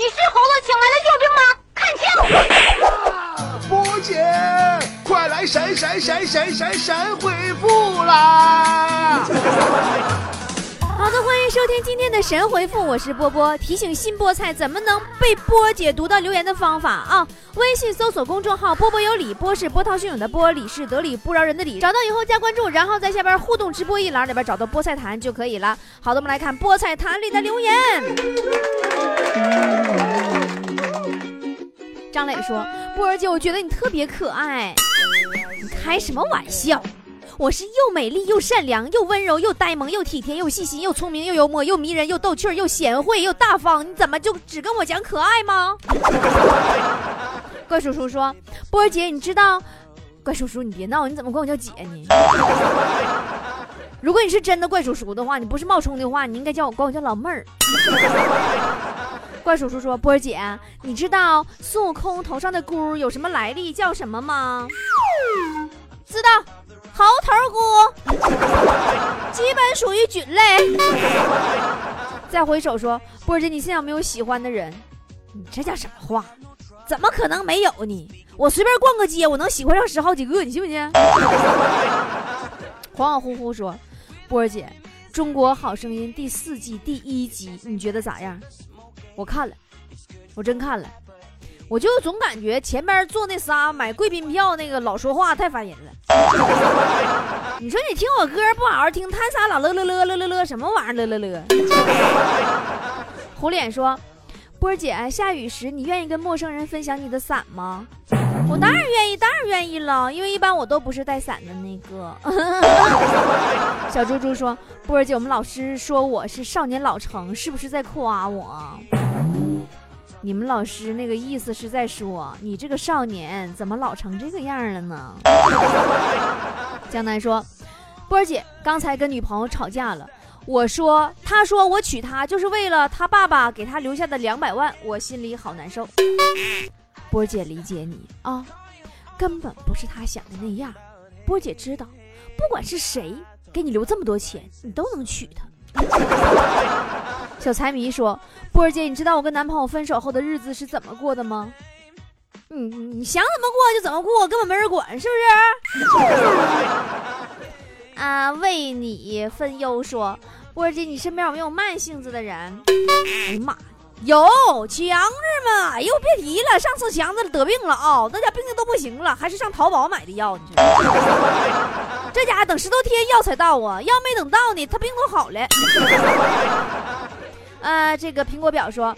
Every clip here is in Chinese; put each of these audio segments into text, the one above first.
你是猴子请来的救兵吗？看清！波姐，快来闪闪闪闪闪闪回复啦！好的，欢迎收听今天的神回复，我是波波。提醒新菠菜怎么能被波姐读到留言的方法啊！微信搜索公众号“波波有理”，波是波涛汹涌的波，理是得理不饶人的理。找到以后加关注，然后在下边互动直播一栏里边找到菠菜坛就可以了。好的，我们来看菠菜坛里的留言。张磊说：“波儿姐，我觉得你特别可爱。你开什么玩笑？”我是又美丽又善良又温柔又呆萌又体贴又细心又聪明又幽默又迷人又逗趣又贤惠又大方，你怎么就只跟我讲可爱吗？怪叔叔说：“波儿姐，你知道？怪叔叔，你别闹，你怎么管我叫姐呢？如果你是真的怪叔叔的话，你不是冒充的话，你应该叫我管我叫老妹儿。”怪叔叔说：“波儿姐，你知道孙悟空头上的箍有什么来历，叫什么吗？”知道。猴头菇，基本属于菌类。再回首说，波姐，你现在有没有喜欢的人？你这叫什么话？怎么可能没有呢？我随便逛个街，我能喜欢上十好几个，你信不信？恍恍惚惚说，波儿姐，《中国好声音》第四季第一集，你觉得咋样？我看了，我真看了。我就总感觉前边坐那仨买贵宾票那个老说话太烦人了。你说你听我歌不好好听，他仨老乐乐乐乐乐乐什么玩意儿乐乐乐？虎脸说：“波儿姐，下雨时你愿意跟陌生人分享你的伞吗？”我当然愿意，当然愿意了，因为一般我都不是带伞的那个。小猪猪说：“波儿姐，我们老师说我是少年老成，是不是在夸我？”你们老师那个意思是在说你这个少年怎么老成这个样了呢？江南说：“波儿姐刚才跟女朋友吵架了，我说，他说我娶她就是为了他爸爸给他留下的两百万，我心里好难受。波儿姐理解你啊，根本不是他想的那样。波儿姐知道，不管是谁给你留这么多钱，你都能娶她。”小财迷说：“波儿姐，你知道我跟男朋友分手后的日子是怎么过的吗？你你想怎么过就怎么过，根本没人管，是不是？” 啊，为你分忧说：“波儿姐，你身边有没有慢性子的人？”哎呀妈，有强子嘛？哎呦，别提了，上次强子得病了啊，那家病的都不行了，还是上淘宝买的药，你知道吗 这家伙等十多天药才到啊，药没等到呢，他病都好了。呃，这个苹果表说，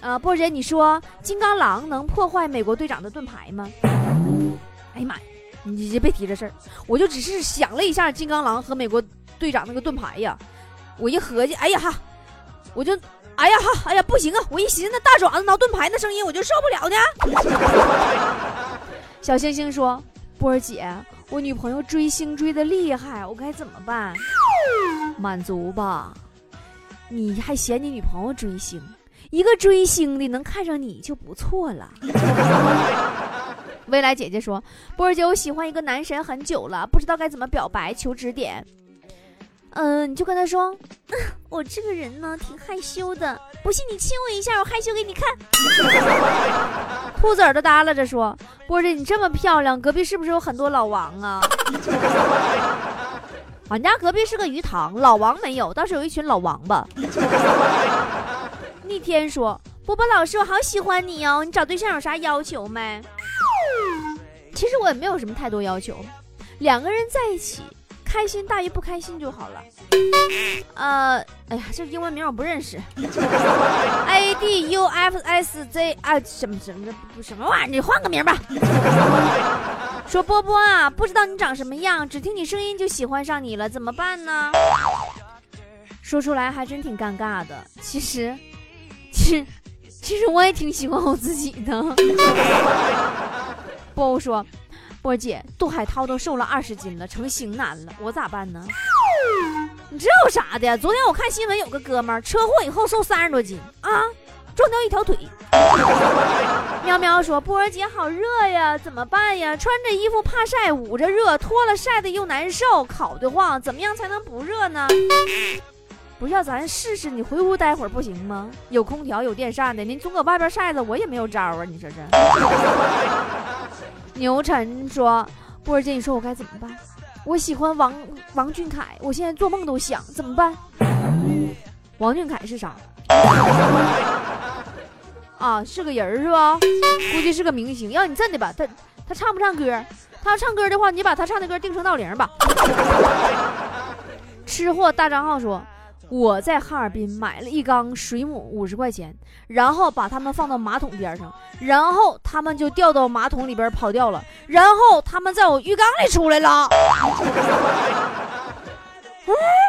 呃，波姐，你说金刚狼能破坏美国队长的盾牌吗？哎呀妈呀，你别提这事儿，我就只是想了一下金刚狼和美国队长那个盾牌呀，我一合计，哎呀哈，我就，哎呀哈，哎呀不行啊，我一寻思那大爪子挠盾牌那声音，我就受不了呢。小星星说，波儿姐，我女朋友追星追的厉害，我该怎么办？满足吧。你还嫌你女朋友追星？一个追星的能看上你就不错了。未来姐姐说：“波儿姐，我喜欢一个男神很久了，不知道该怎么表白，求指点。”嗯，你就跟他说：“ 我这个人呢，挺害羞的，不信你亲我一下，我害羞给你看。”兔子耳朵耷拉着说：“波儿姐，你这么漂亮，隔壁是不是有很多老王啊？”俺家隔壁是个鱼塘，老王没有，倒是有一群老王八。逆天说：“波波老师，我好喜欢你哦，你找对象有啥要求没？”其实我也没有什么太多要求，两个人在一起，开心大于不开心就好了。呃，哎呀，这英文名我不认识。A D U F S Z 啊，什么什么什么玩意儿？你换个名吧。说波波啊，不知道你长什么样，只听你声音就喜欢上你了，怎么办呢？说出来还真挺尴尬的。其实，其实，其实我也挺喜欢我自己的。波波说，波姐，杜海涛都瘦了二十斤了，成型男了，我咋办呢？你这有啥的？昨天我看新闻，有个哥们儿车祸以后瘦三十多斤啊。撞掉一条腿，喵喵说：“波儿姐好热呀，怎么办呀？穿着衣服怕晒，捂着热，脱了晒的又难受，烤得慌，怎么样才能不热呢？” 不要咱试试？你回屋待会儿不行吗？有空调，有电扇的，您总搁外边晒着，我也没有招啊！你说这。牛晨说：“波儿姐，你说我该怎么办？我喜欢王王俊凯，我现在做梦都想，怎么办？”王俊凯是啥？啊，是个人是吧？估计是个明星。要你真的吧，他他唱不唱歌？他要唱歌的话，你把他唱的歌定成闹铃吧。吃货大张号说。我在哈尔滨买了一缸水母，五十块钱，然后把它们放到马桶边上，然后它们就掉到马桶里边跑掉了，然后它们在我浴缸里出来了。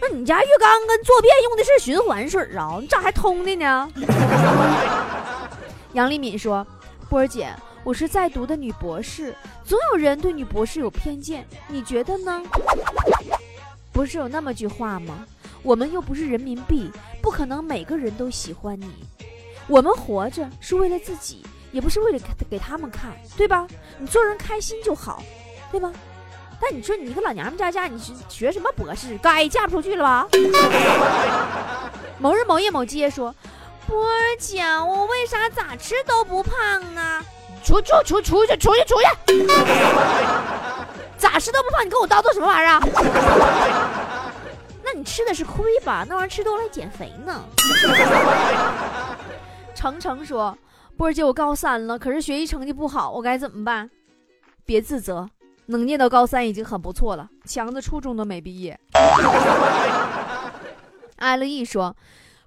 那你家浴缸跟坐便用的是循环水啊？你咋还通的呢？杨丽敏说：“波儿姐，我是在读的女博士，总有人对女博士有偏见，你觉得呢？不是有那么句话吗？”我们又不是人民币，不可能每个人都喜欢你。我们活着是为了自己，也不是为了给给他们看，对吧？你做人开心就好，对吧？但你说你一个老娘们家嫁，你学学什么博士？该嫁不出去了吧？某日某夜某街说：“波儿姐，我为啥咋吃都不胖呢？出出出出去出去出去！咋吃都不胖，你跟我叨叨什么玩意儿？” 那你吃的是亏吧？那玩意儿吃多了还减肥呢。程程说：“波儿姐，我高三了，可是学习成绩不好，我该怎么办？”别自责，能念到高三已经很不错了。强子初中都没毕业。艾乐意说：“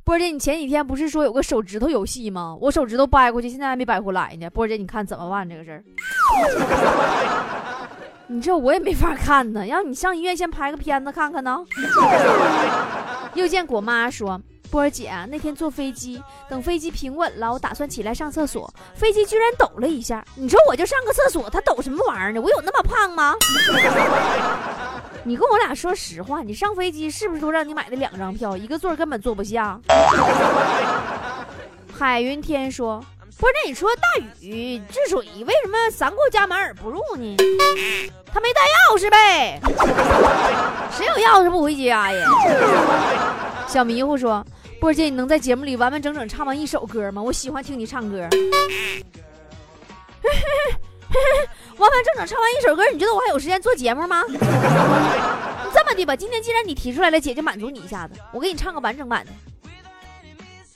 波姐，你前几天不是说有个手指头游戏吗？我手指头掰过去，现在还没掰回来呢。波姐，你看怎么办这个事儿？” 你这我也没法看呢，让你上医院先拍个片子看看呢。又见果妈说：“波儿姐，那天坐飞机，等飞机平稳了，我打算起来上厕所，飞机居然抖了一下。你说我就上个厕所，它抖什么玩意儿呢？我有那么胖吗？你跟我俩说实话，你上飞机是不是都让你买的两张票，一个座根本坐不下？”海云天说。不是，那你说大禹治水为什么三过家门而不入呢？他没带钥匙呗？谁有钥匙不回家呀？小迷糊说：“波姐，你能在节目里完完整整唱完一首歌吗？我喜欢听你唱歌。完完整整唱完一首歌，你觉得我还有时间做节目吗？这么的吧，今天既然你提出来了，姐就满足你一下子，我给你唱个完整版的。”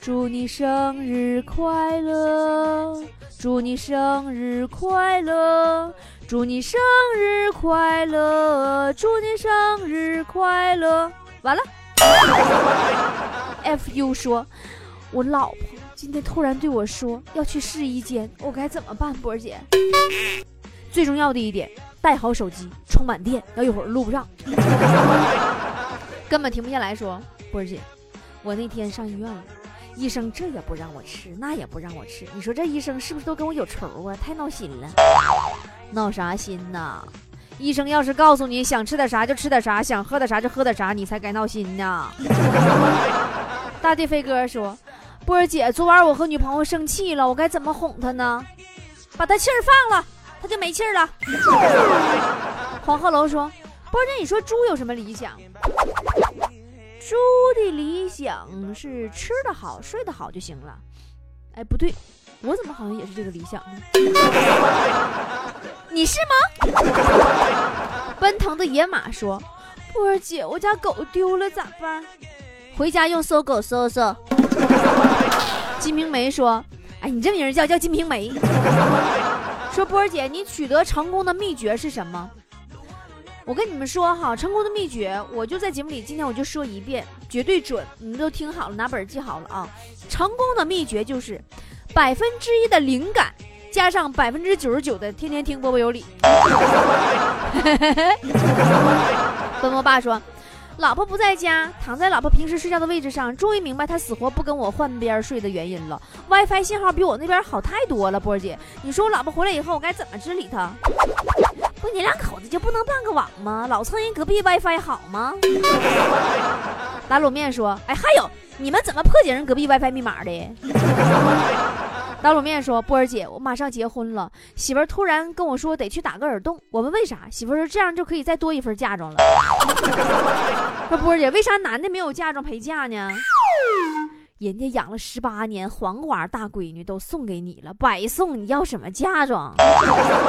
祝你生日快乐！祝你生日快乐！祝你生日快乐！祝你生日快乐！完了。Fu 说：“我老婆今天突然对我说要去试衣间，我该怎么办？”波儿姐，最重要的一点，带好手机，充满电，要一会儿录不上，根本停不下来说。波儿姐，我那天上医院了。医生这也不让我吃，那也不让我吃，你说这医生是不是都跟我有仇啊？太闹心了，闹啥心呐？医生要是告诉你想吃点啥就吃点啥，想喝点啥就喝点啥，你才该闹心呢。大地飞哥说：“波儿姐，昨晚我和女朋友生气了，我该怎么哄她呢？把她气儿放了，她就没气儿了。”黄鹤楼说：“波儿姐，你说猪有什么理想？”猪的理想是吃得好、睡得好就行了。哎，不对，我怎么好像也是这个理想呢？你是吗？奔腾的野马说：“波儿姐，我家狗丢了咋办？回家用搜狗搜搜。”金瓶梅说：“哎，你这名叫叫金瓶梅。”说波儿姐，你取得成功的秘诀是什么？我跟你们说哈，成功的秘诀，我就在节目里，今天我就说一遍，绝对准，你们都听好了，拿本记好了啊！成功的秘诀就是百分之一的灵感，加上百分之九十九的天天听波波有理。奔波爸说，老婆不在家，躺在老婆平时睡觉的位置上，终于明白他死活不跟我换边睡的原因了。WiFi 信号比我那边好太多了，波儿姐，你说我老婆回来以后，我该怎么治理她？不，你两口子就不能办个网吗？老蹭人隔壁 WiFi 好吗？打卤面说：“哎，还有，你们怎么破解人隔壁 WiFi 密码的？” 打卤面说：“波儿姐，我马上结婚了，媳妇儿突然跟我说得去打个耳洞。我问为啥，媳妇儿说这样就可以再多一份嫁妆了。说波儿姐，为啥男的没有嫁妆陪嫁呢？人家养了十八年黄瓜大闺女都送给你了，白送，你要什么嫁妆？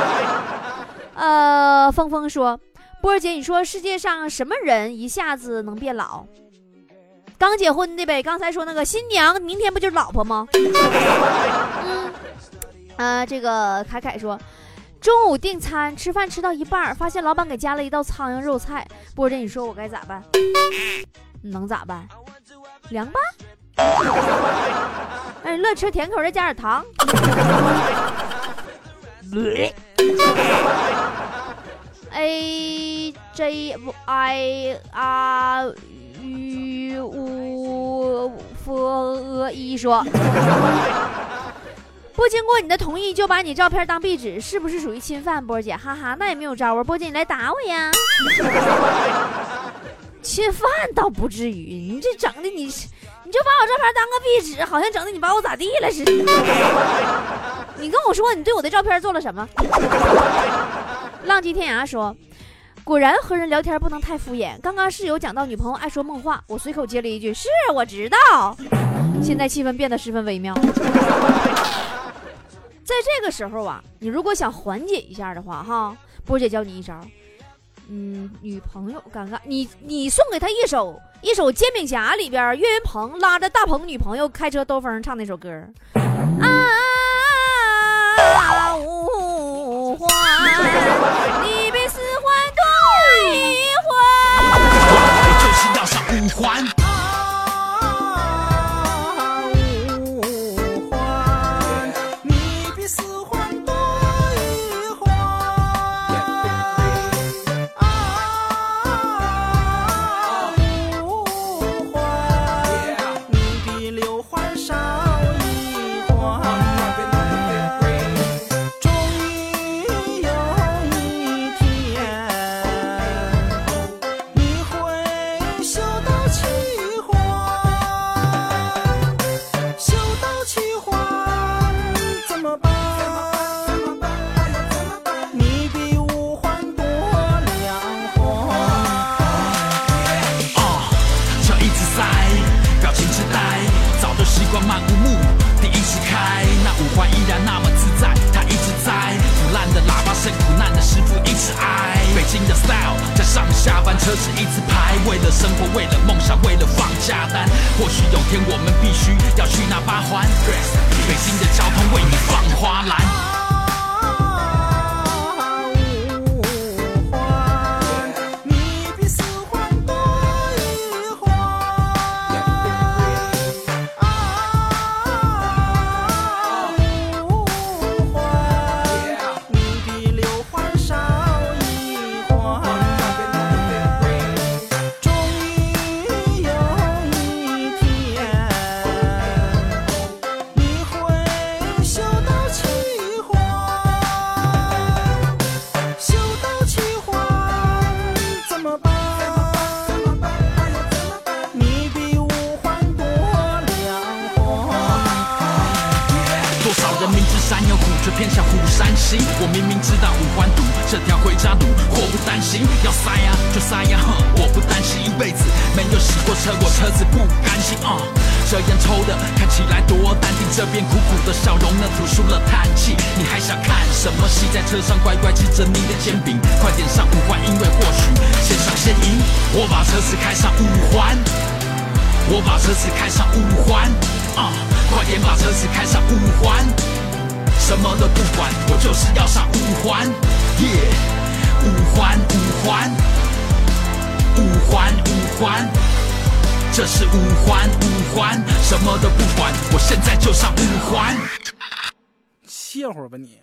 呃，峰峰说，波儿姐，你说世界上什么人一下子能变老？刚结婚的呗，刚才说那个新娘，明天不就是老婆吗？嗯，啊，这个凯凯说，中午订餐吃饭吃到一半，发现老板给加了一道苍蝇肉菜。波姐，你说我该咋办？能咋办？凉拌？哎，乐吃甜口再加点糖。A J I R。U U F 一说，不经过你的同意就把你照片当壁纸，是不是属于侵犯？波姐，哈哈，那也没有招啊。波姐，你来打我呀！侵犯倒不至于，你这整的你，你就把我照片当个壁纸，好像整的你把我咋地了似的。你跟我说，你对我的照片做了什么？浪迹天涯说。果然和人聊天不能太敷衍。刚刚室友讲到女朋友爱说梦话，我随口接了一句：“是我知道。”现在气氛变得十分微妙。在这个时候啊，你如果想缓解一下的话，哈，波姐教你一招。嗯，女朋友尴尬，你你送给她一首一首《煎饼侠》里边岳云鹏拉着大鹏女朋友开车兜风唱那首歌。啊，怀依然那么自在，他一直在。腐烂的喇叭声，苦难的师傅一直挨。北京的 style，在上下班车子一直排，为了生活，为了梦想，为了放假单。或许有天我们必须要去那八环。北京的交通为你放花篮。偏下虎山西，我明明知道五环堵，这条回家路，祸不单行。要塞呀就塞呀，哼，我不担心一辈子没有洗过车，我车子不甘心。啊，这烟抽的看起来多淡定，这边苦苦的笑容呢，吐输了叹气。你还想看什么戏？在车上乖乖吃着你的煎饼，快点上五环，因为或许先上先赢。我把车子开上五环，我把车子开上五环，啊，快点把车子开上五环。什么都不管，我就是要上五环，耶，五环五环，五环五环，这是五环五环，什么都不管，我现在就上五环。歇会儿吧你。